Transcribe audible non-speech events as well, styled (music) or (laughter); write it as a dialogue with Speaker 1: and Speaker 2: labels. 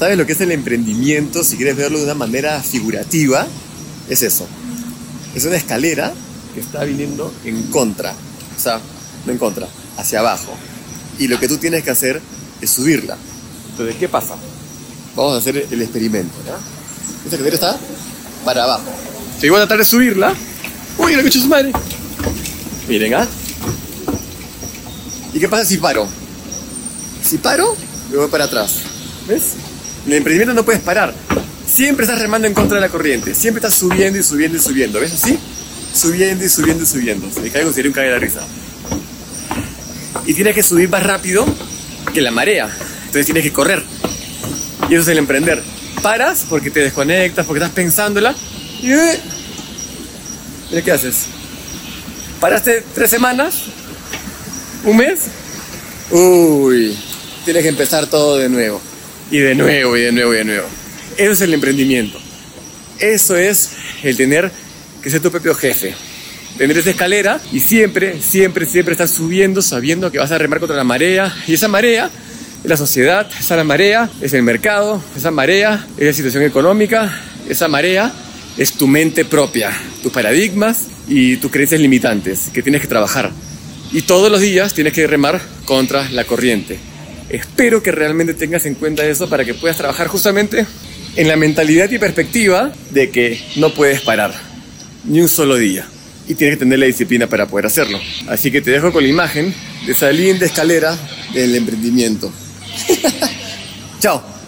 Speaker 1: ¿Sabes lo que es el emprendimiento? Si quieres verlo de una manera figurativa, es eso. Es una escalera que está viniendo en contra. O sea, no en contra, hacia abajo. Y lo que tú tienes que hacer es subirla. Entonces, ¿qué pasa? Vamos a hacer el experimento. Esta escalera está para abajo. Si voy a tratar de subirla. ¡Uy, la su madre! Miren, ¿ah? ¿Y qué pasa si paro? Si paro, me voy para atrás. ¿Ves? En el emprendimiento no puedes parar. Siempre estás remando en contra de la corriente. Siempre estás subiendo y subiendo y subiendo. ¿Ves así? Subiendo y subiendo y subiendo. Me caigo sería un cague de risa. Y tienes que subir más rápido que la marea. Entonces tienes que correr. Y eso es el emprender. Paras porque te desconectas, porque estás pensándola. Y... Eh, ¿qué haces? ¿Paraste tres semanas? ¿Un mes? Uy, tienes que empezar todo de nuevo. Y de nuevo, y de nuevo, y de nuevo. Eso es el emprendimiento. Eso es el tener que ser tu propio jefe. Tener esa escalera y siempre, siempre, siempre estar subiendo sabiendo que vas a remar contra la marea. Y esa marea es la sociedad, esa marea es el mercado, esa marea es la situación económica, esa marea es tu mente propia, tus paradigmas y tus creencias limitantes que tienes que trabajar. Y todos los días tienes que remar contra la corriente. Espero que realmente tengas en cuenta eso para que puedas trabajar justamente en la mentalidad y perspectiva de que no puedes parar ni un solo día. Y tienes que tener la disciplina para poder hacerlo. Así que te dejo con la imagen de esa linda escalera del emprendimiento. (laughs) Chao.